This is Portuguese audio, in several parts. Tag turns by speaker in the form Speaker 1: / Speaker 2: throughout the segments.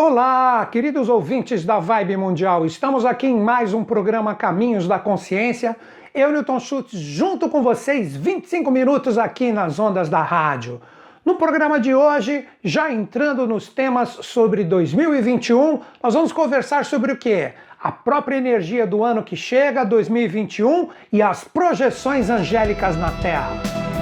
Speaker 1: Olá, queridos ouvintes da Vibe Mundial. Estamos aqui em mais um programa Caminhos da Consciência. Eu, Newton Schultz, junto com vocês, 25 minutos aqui nas ondas da rádio. No programa de hoje, já entrando nos temas sobre 2021, nós vamos conversar sobre o que? A própria energia do ano que chega, 2021, e as projeções angélicas na Terra.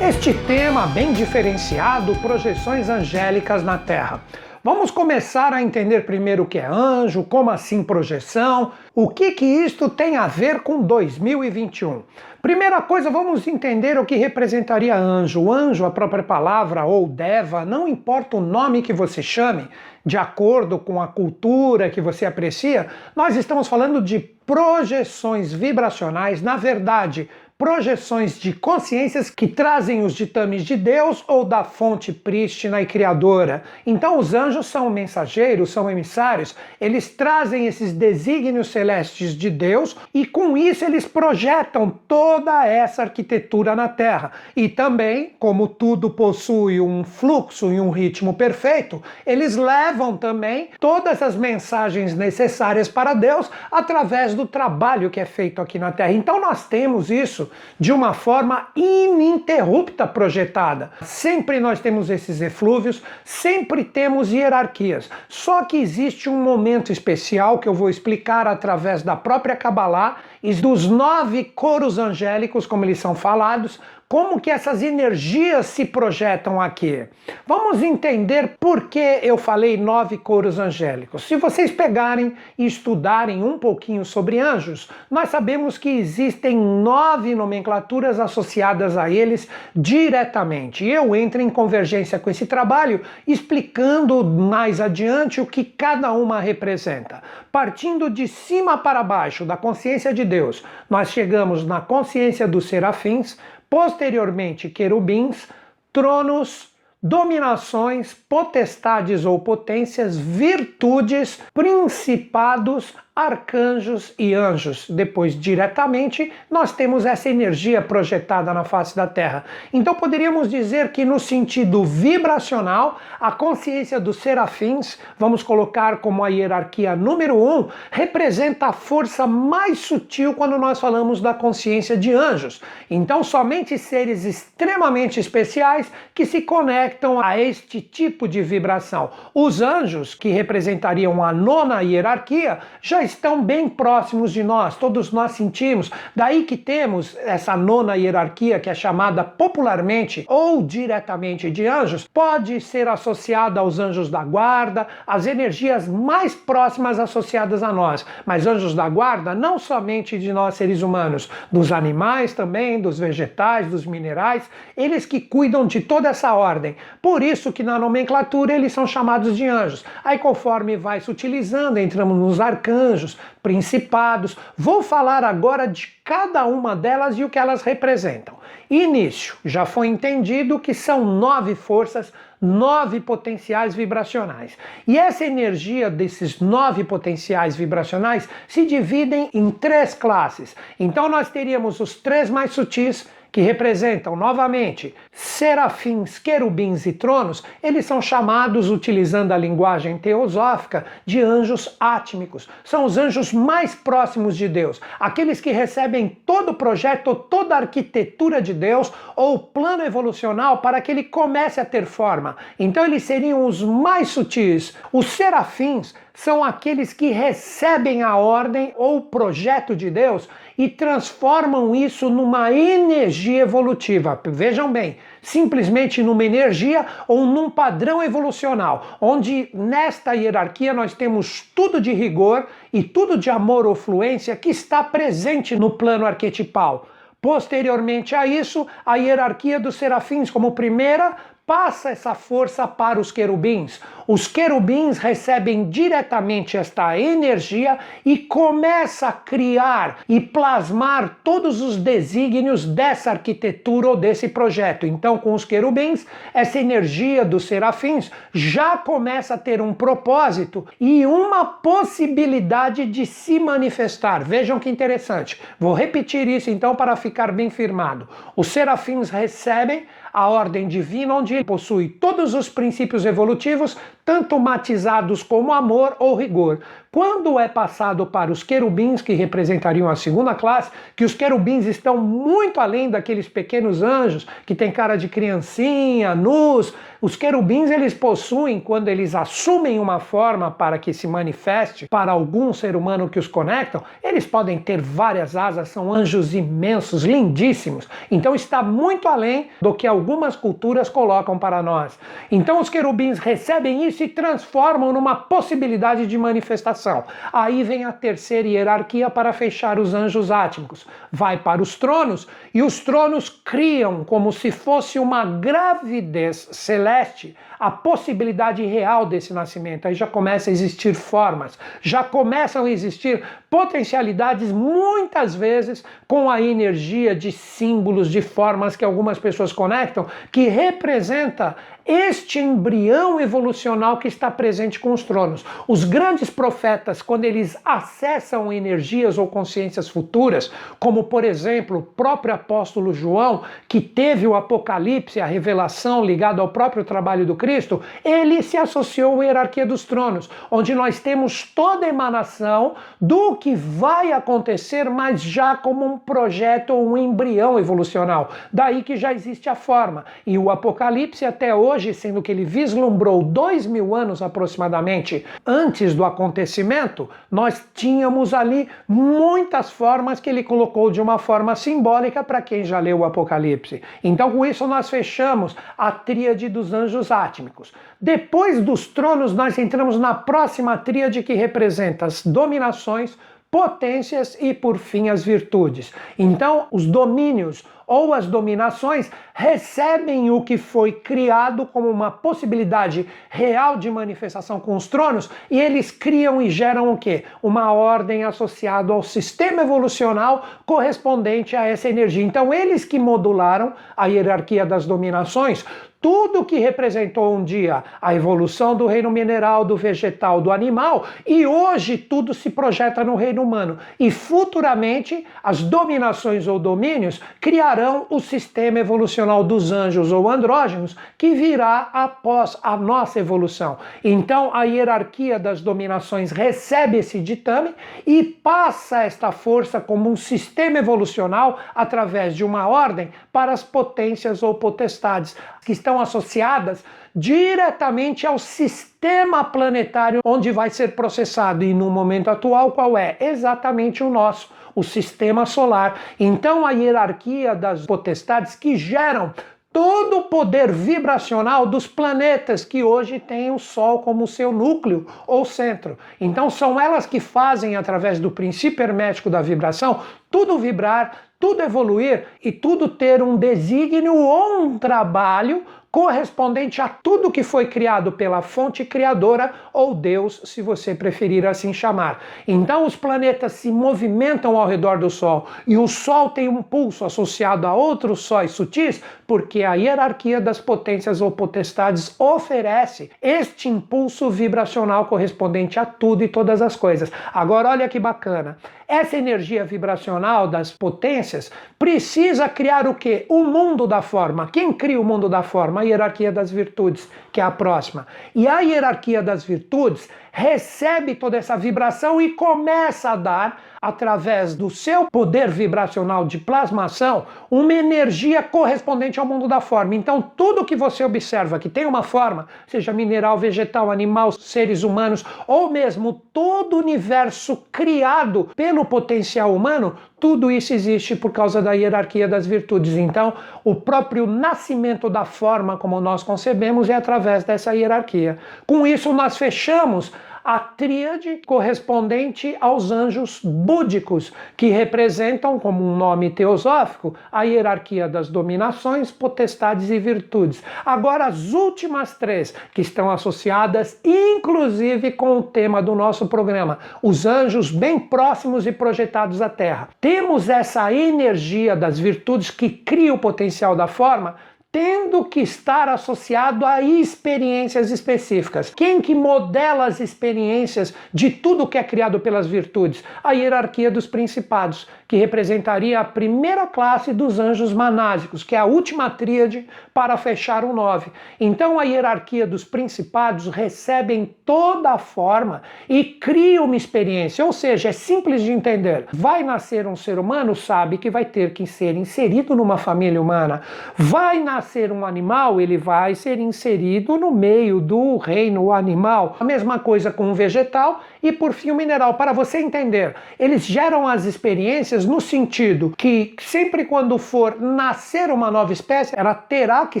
Speaker 1: Este tema bem diferenciado, projeções angélicas na Terra. Vamos começar a entender primeiro o que é anjo, como assim projeção, o que que isto tem a ver com 2021. Primeira coisa, vamos entender o que representaria anjo. Anjo, a própria palavra ou deva, não importa o nome que você chame, de acordo com a cultura que você aprecia, nós estamos falando de projeções vibracionais, na verdade, projeções de consciências que trazem os ditames de Deus ou da fonte prístina e criadora. Então, os anjos são mensageiros, são emissários, eles trazem esses desígnios celestes de Deus e com isso eles projetam toda essa arquitetura na Terra. E também, como tudo possui um fluxo e um ritmo perfeito, eles levam também todas as mensagens necessárias para Deus através do trabalho que é feito aqui na Terra. Então, nós temos isso de uma forma ininterrupta projetada. Sempre nós temos esses eflúvios, sempre temos hierarquias. Só que existe um momento especial que eu vou explicar através da própria Kabbalah e dos nove coros angélicos, como eles são falados, como que essas energias se projetam aqui? Vamos entender por que eu falei nove coros angélicos. Se vocês pegarem e estudarem um pouquinho sobre anjos, nós sabemos que existem nove nomenclaturas associadas a eles diretamente. Eu entro em convergência com esse trabalho, explicando mais adiante o que cada uma representa. Partindo de cima para baixo da consciência de Deus, nós chegamos na consciência dos serafins, posteriormente querubins, tronos, dominações, potestades ou potências, virtudes, principados, arcanjos e anjos. Depois, diretamente, nós temos essa energia projetada na face da Terra. Então, poderíamos dizer que, no sentido vibracional, a consciência dos serafins, vamos colocar como a hierarquia número um, representa a força mais sutil quando nós falamos da consciência de anjos. Então, somente seres extremamente especiais que se conectam a este tipo de vibração. Os anjos, que representariam a nona hierarquia, já estão bem próximos de nós, todos nós sentimos. Daí que temos essa nona hierarquia que é chamada popularmente ou diretamente de anjos, pode ser associada aos anjos da guarda, as energias mais próximas associadas a nós. Mas anjos da guarda não somente de nós seres humanos, dos animais também, dos vegetais, dos minerais, eles que cuidam de toda essa ordem. Por isso que na nomenclatura eles são chamados de anjos. Aí conforme vai se utilizando, entramos nos anjos, principados. Vou falar agora de cada uma delas e o que elas representam. Início, já foi entendido que são nove forças, nove potenciais vibracionais. E essa energia desses nove potenciais vibracionais se dividem em três classes. Então nós teríamos os três mais sutis, que representam novamente serafins, querubins e tronos, eles são chamados, utilizando a linguagem teosófica, de anjos átmicos. São os anjos mais próximos de Deus, aqueles que recebem todo o projeto, toda a arquitetura de Deus ou plano evolucional para que ele comece a ter forma. Então eles seriam os mais sutis. Os serafins são aqueles que recebem a ordem ou projeto de Deus e transformam isso numa energia evolutiva. Vejam bem, simplesmente numa energia ou num padrão evolucional, onde nesta hierarquia nós temos tudo de rigor e tudo de amor ou fluência que está presente no plano arquetipal. Posteriormente a isso, a hierarquia dos serafins como primeira passa essa força para os querubins. Os querubins recebem diretamente esta energia e começa a criar e plasmar todos os desígnios dessa arquitetura ou desse projeto. Então, com os querubins, essa energia dos serafins já começa a ter um propósito e uma possibilidade de se manifestar. Vejam que interessante. Vou repetir isso então para ficar bem firmado. Os serafins recebem a ordem divina, onde ele possui todos os princípios evolutivos, tanto matizados como amor ou rigor. Quando é passado para os querubins, que representariam a segunda classe, que os querubins estão muito além daqueles pequenos anjos que têm cara de criancinha, nus, os querubins eles possuem, quando eles assumem uma forma para que se manifeste para algum ser humano que os conectam, eles podem ter várias asas, são anjos imensos, lindíssimos. Então está muito além do que algumas culturas colocam para nós. Então os querubins recebem isso e transformam numa possibilidade de manifestação. Aí vem a terceira hierarquia para fechar os anjos átmicos. Vai para os tronos e os tronos criam como se fosse uma gravidez celeste a possibilidade real desse nascimento. Aí já começa a existir formas, já começam a existir potencialidades, muitas vezes com a energia de símbolos, de formas que algumas pessoas conectam, que representa este embrião evolucional que está presente com os tronos. Os grandes profetas, quando eles acessam energias ou consciências futuras, como por exemplo o próprio apóstolo João, que teve o Apocalipse, a revelação ligada ao próprio trabalho do Cristo, ele se associou à hierarquia dos tronos, onde nós temos toda a emanação do que vai acontecer, mas já como um projeto ou um embrião evolucional. Daí que já existe a forma. E o Apocalipse até hoje hoje, sendo que ele vislumbrou dois mil anos aproximadamente antes do acontecimento, nós tínhamos ali muitas formas que ele colocou de uma forma simbólica para quem já leu o Apocalipse. Então, com isso, nós fechamos a tríade dos anjos átmicos. Depois dos tronos, nós entramos na próxima tríade que representa as dominações, potências e, por fim, as virtudes. Então, os domínios ou as dominações recebem o que foi criado como uma possibilidade real de manifestação com os tronos e eles criam e geram o quê? Uma ordem associada ao sistema evolucional correspondente a essa energia. Então, eles que modularam a hierarquia das dominações tudo que representou um dia a evolução do reino mineral, do vegetal, do animal, e hoje tudo se projeta no reino humano. E futuramente as dominações ou domínios criarão o sistema evolucional dos anjos ou andrógenos que virá após a nossa evolução. Então a hierarquia das dominações recebe esse ditame e passa esta força como um sistema evolucional através de uma ordem para as potências ou potestades que estão associadas diretamente ao sistema planetário onde vai ser processado. E no momento atual, qual é? Exatamente o nosso, o sistema solar. Então, a hierarquia das potestades que geram todo o poder vibracional dos planetas que hoje têm o Sol como seu núcleo ou centro. Então são elas que fazem, através do princípio hermético da vibração, tudo vibrar, tudo evoluir e tudo ter um desígnio ou um trabalho correspondente a tudo que foi criado pela fonte criadora ou Deus, se você preferir assim chamar. Então os planetas se movimentam ao redor do Sol e o Sol tem um pulso associado a outros sóis sutis, porque a hierarquia das potências ou potestades oferece este impulso vibracional correspondente a tudo e todas as coisas. Agora olha que bacana. Essa energia vibracional das potências precisa criar o quê? O mundo da forma. Quem cria o mundo da forma? A hierarquia das virtudes, que é a próxima. E a hierarquia das virtudes recebe toda essa vibração e começa a dar, através do seu poder vibracional de plasmação, uma energia correspondente ao mundo da forma. Então, tudo que você observa que tem uma forma, seja mineral, vegetal, animal, seres humanos, ou mesmo todo o universo criado pelo potencial humano, tudo isso existe por causa da hierarquia das virtudes. Então, o próprio nascimento da forma como nós concebemos é através dessa hierarquia. Com isso, nós fechamos a tríade correspondente aos anjos búdicos, que representam, como um nome teosófico, a hierarquia das dominações, potestades e virtudes. Agora, as últimas três, que estão associadas inclusive com o tema do nosso programa, os anjos bem próximos e projetados à Terra. Temos essa energia das virtudes que cria o potencial da forma tendo que estar associado a experiências específicas. Quem que modela as experiências de tudo que é criado pelas virtudes? A hierarquia dos principados, que representaria a primeira classe dos anjos manásicos, que é a última tríade para fechar o nove. Então a hierarquia dos principados recebem toda a forma e cria uma experiência, ou seja, é simples de entender. Vai nascer um ser humano, sabe que vai ter que ser inserido numa família humana. Vai nascer nascer um animal, ele vai ser inserido no meio do reino animal. A mesma coisa com um vegetal e, por fim, o mineral. Para você entender, eles geram as experiências no sentido que, sempre quando for nascer uma nova espécie, ela terá que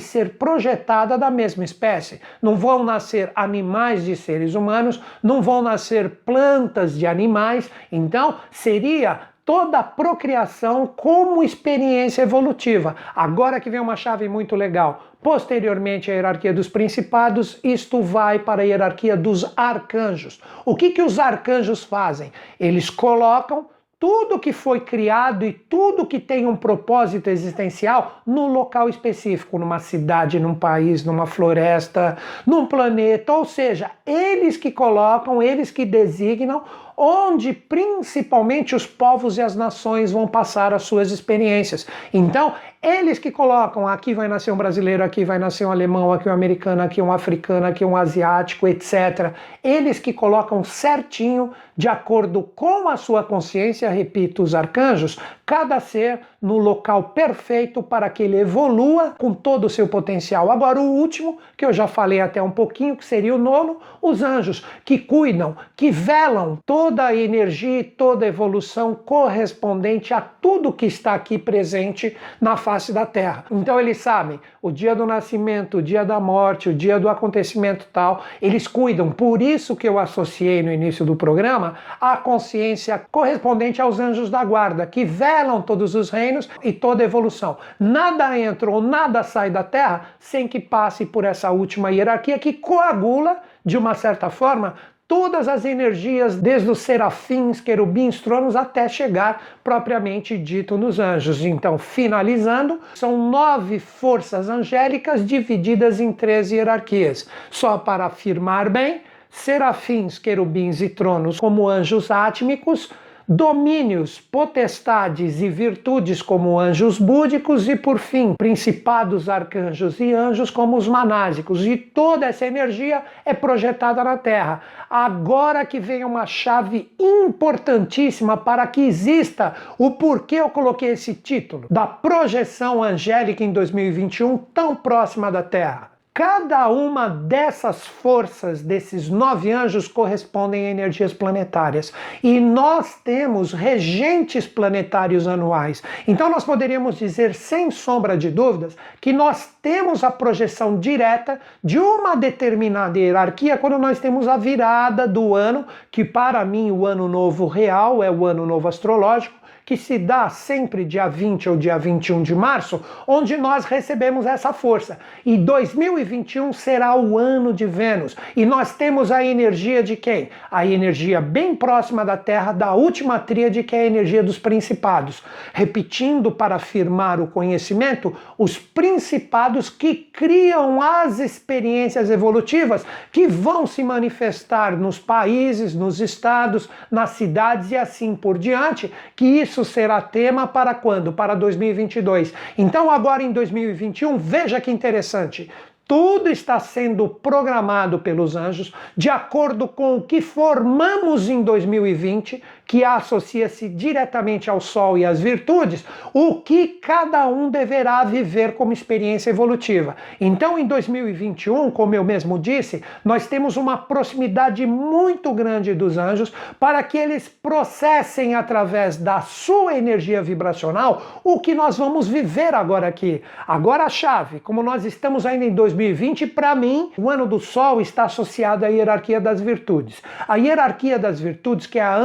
Speaker 1: ser projetada da mesma espécie. Não vão nascer animais de seres humanos, não vão nascer plantas de animais. Então, seria toda a procriação como experiência evolutiva. Agora que vem uma chave muito legal. Posteriormente, a hierarquia dos principados, isto vai para a hierarquia dos arcanjos. O que, que os arcanjos fazem? Eles colocam tudo que foi criado e tudo que tem um propósito existencial no local específico, numa cidade, num país, numa floresta, num planeta, ou seja, eles que colocam, eles que designam onde principalmente os povos e as nações vão passar as suas experiências. Então, eles que colocam aqui vai nascer um brasileiro, aqui vai nascer um alemão, aqui um americano, aqui um africano, aqui um asiático, etc. Eles que colocam certinho, de acordo com a sua consciência, repito, os arcanjos, cada ser no local perfeito para que ele evolua com todo o seu potencial. Agora, o último, que eu já falei até um pouquinho, que seria o nono, os anjos, que cuidam, que velam toda a energia e toda a evolução correspondente a tudo que está aqui presente na face da Terra. Então, eles sabem o dia do nascimento, o dia da morte, o dia do acontecimento tal, eles cuidam. Por isso que eu associei no início do programa a consciência correspondente aos anjos da guarda, que velam todos os reinos e toda evolução. Nada entra ou nada sai da Terra sem que passe por essa última hierarquia que coagula, de uma certa forma, todas as energias, desde os serafins, querubins, tronos, até chegar propriamente dito nos anjos. Então, finalizando, são nove forças angélicas divididas em três hierarquias. Só para afirmar bem, serafins, querubins e tronos como anjos átmicos domínios, potestades e virtudes como anjos búdicos e, por fim, principados, arcanjos e anjos como os manásicos. E toda essa energia é projetada na Terra. Agora que vem uma chave importantíssima para que exista o porquê eu coloquei esse título da projeção angélica em 2021 tão próxima da Terra. Cada uma dessas forças, desses nove anjos, correspondem a energias planetárias. E nós temos regentes planetários anuais. Então, nós poderíamos dizer, sem sombra de dúvidas, que nós temos a projeção direta de uma determinada hierarquia quando nós temos a virada do ano, que para mim o ano novo real é o ano novo astrológico que se dá sempre dia 20 ou dia 21 de março, onde nós recebemos essa força. E 2021 será o ano de Vênus. E nós temos a energia de quem? A energia bem próxima da Terra, da última tríade, que é a energia dos principados. Repetindo para afirmar o conhecimento, os principados que criam as experiências evolutivas que vão se manifestar nos países, nos estados, nas cidades e assim por diante, que isso isso será tema para quando? Para 2022. Então, agora em 2021, veja que interessante. Tudo está sendo programado pelos anjos de acordo com o que formamos em 2020 que associa-se diretamente ao Sol e às virtudes, o que cada um deverá viver como experiência evolutiva. Então, em 2021, como eu mesmo disse, nós temos uma proximidade muito grande dos anjos para que eles processem através da sua energia vibracional o que nós vamos viver agora aqui. Agora a chave, como nós estamos ainda em 2020, para mim, o ano do Sol está associado à hierarquia das virtudes. A hierarquia das virtudes, que é a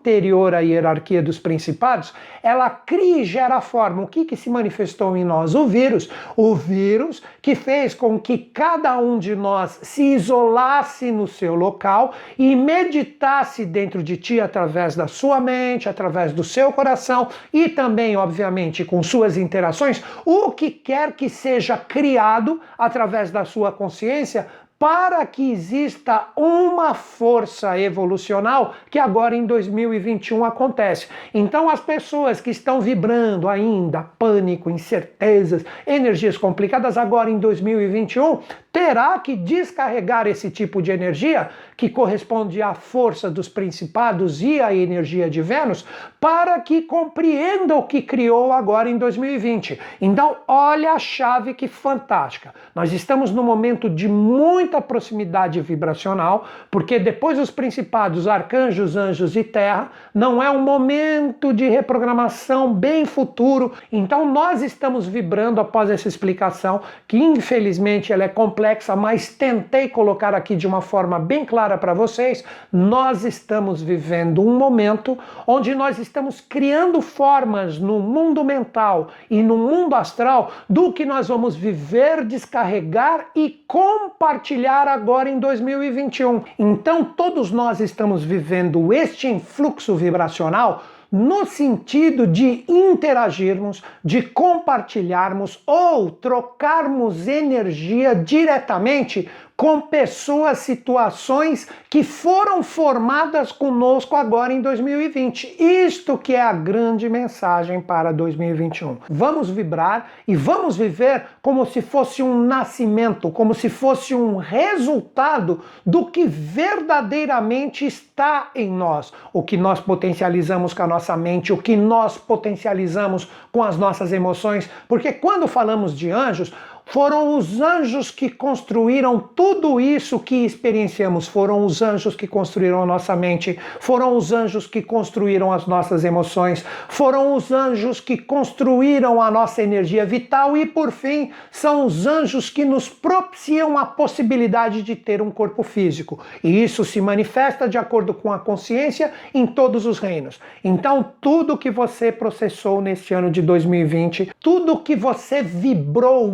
Speaker 1: anterior à hierarquia dos principados, ela cria e gera forma. O que, que se manifestou em nós? O vírus. O vírus que fez com que cada um de nós se isolasse no seu local e meditasse dentro de ti através da sua mente, através do seu coração e também, obviamente, com suas interações, o que quer que seja criado através da sua consciência para que exista uma força evolucional que agora em 2021 acontece. Então, as pessoas que estão vibrando ainda pânico, incertezas, energias complicadas, agora em 2021, terá que descarregar esse tipo de energia, que corresponde à força dos principados e à energia de Vênus, para que compreenda o que criou agora em 2020. Então, olha a chave que fantástica. Nós estamos num momento de muita proximidade vibracional, porque depois dos principados, arcanjos, anjos e terra, não é um momento de reprogramação bem futuro. Então, nós estamos vibrando após essa explicação, que infelizmente ela é completamente complexa, mas tentei colocar aqui de uma forma bem clara para vocês. Nós estamos vivendo um momento onde nós estamos criando formas no mundo mental e no mundo astral do que nós vamos viver, descarregar e compartilhar agora em 2021. Então, todos nós estamos vivendo este influxo vibracional no sentido de interagirmos, de compartilharmos ou trocarmos energia diretamente com pessoas, situações que foram formadas conosco agora em 2020. Isto que é a grande mensagem para 2021. Vamos vibrar e vamos viver como se fosse um nascimento, como se fosse um resultado do que verdadeiramente está em nós, o que nós potencializamos com a nossa mente, o que nós potencializamos com as nossas emoções, porque quando falamos de anjos, foram os anjos que construíram tudo isso que experienciamos. Foram os anjos que construíram a nossa mente. Foram os anjos que construíram as nossas emoções. Foram os anjos que construíram a nossa energia vital. E, por fim, são os anjos que nos propiciam a possibilidade de ter um corpo físico. E isso se manifesta de acordo com a consciência em todos os reinos. Então, tudo que você processou neste ano de 2020, tudo que você vibrou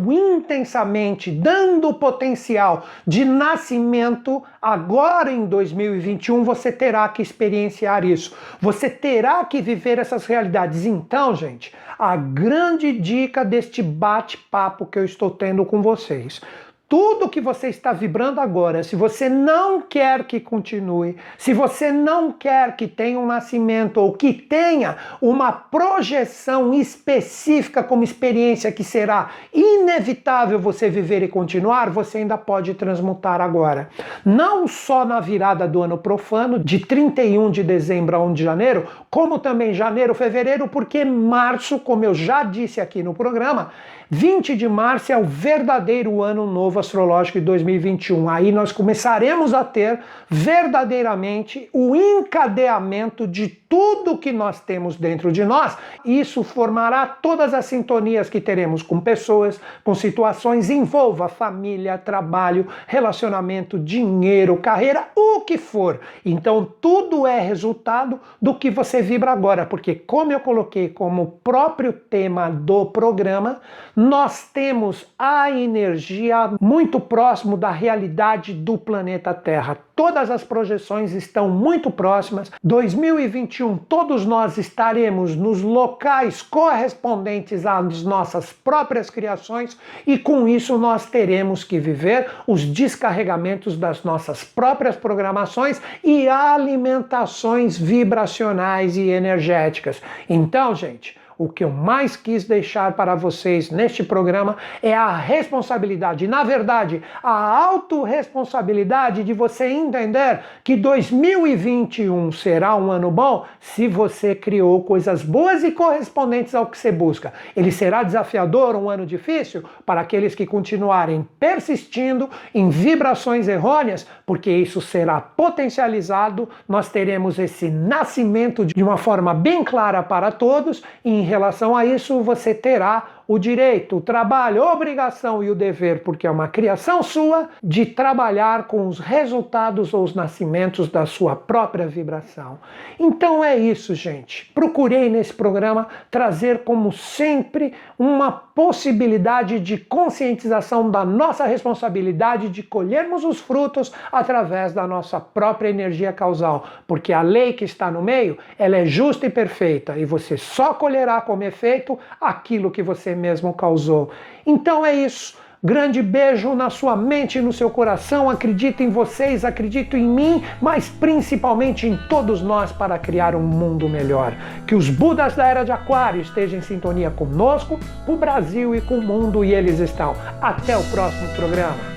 Speaker 1: intensamente, dando potencial de nascimento, agora em 2021 você terá que experienciar isso. Você terá que viver essas realidades. Então, gente, a grande dica deste bate-papo que eu estou tendo com vocês tudo que você está vibrando agora, se você não quer que continue, se você não quer que tenha um nascimento ou que tenha uma projeção específica como experiência que será inevitável você viver e continuar, você ainda pode transmutar agora. Não só na virada do ano profano, de 31 de dezembro a 1 de janeiro, como também janeiro, fevereiro, porque março, como eu já disse aqui no programa, 20 de março é o verdadeiro ano novo astrológico de 2021. Aí nós começaremos a ter verdadeiramente o encadeamento de tudo que nós temos dentro de nós. Isso formará todas as sintonias que teremos com pessoas, com situações, envolva família, trabalho, relacionamento, dinheiro, carreira, o que for. Então tudo é resultado do que você vibra agora, porque como eu coloquei como próprio tema do programa, nós temos a energia muito próximo da realidade do planeta Terra. Todas as projeções estão muito próximas. 2021, todos nós estaremos nos locais correspondentes às nossas próprias criações e com isso nós teremos que viver os descarregamentos das nossas próprias programações e alimentações vibracionais e energéticas. Então, gente, o que eu mais quis deixar para vocês neste programa é a responsabilidade, na verdade, a autorresponsabilidade de você entender que 2021 será um ano bom se você criou coisas boas e correspondentes ao que você busca. Ele será desafiador, um ano difícil para aqueles que continuarem persistindo em vibrações errôneas, porque isso será potencializado, nós teremos esse nascimento de uma forma bem clara para todos em relação a isso, você terá o direito, o trabalho, a obrigação e o dever, porque é uma criação sua, de trabalhar com os resultados ou os nascimentos da sua própria vibração. Então é isso, gente. Procurei nesse programa trazer, como sempre, uma possibilidade de conscientização da nossa responsabilidade de colhermos os frutos através da nossa própria energia causal, porque a lei que está no meio, ela é justa e perfeita e você só colherá como efeito aquilo que você mesmo causou. Então é isso. Grande beijo na sua mente e no seu coração. Acredito em vocês, acredito em mim, mas principalmente em todos nós para criar um mundo melhor. Que os Budas da Era de Aquário estejam em sintonia conosco, o Brasil e com o mundo, e eles estão. Até o próximo programa.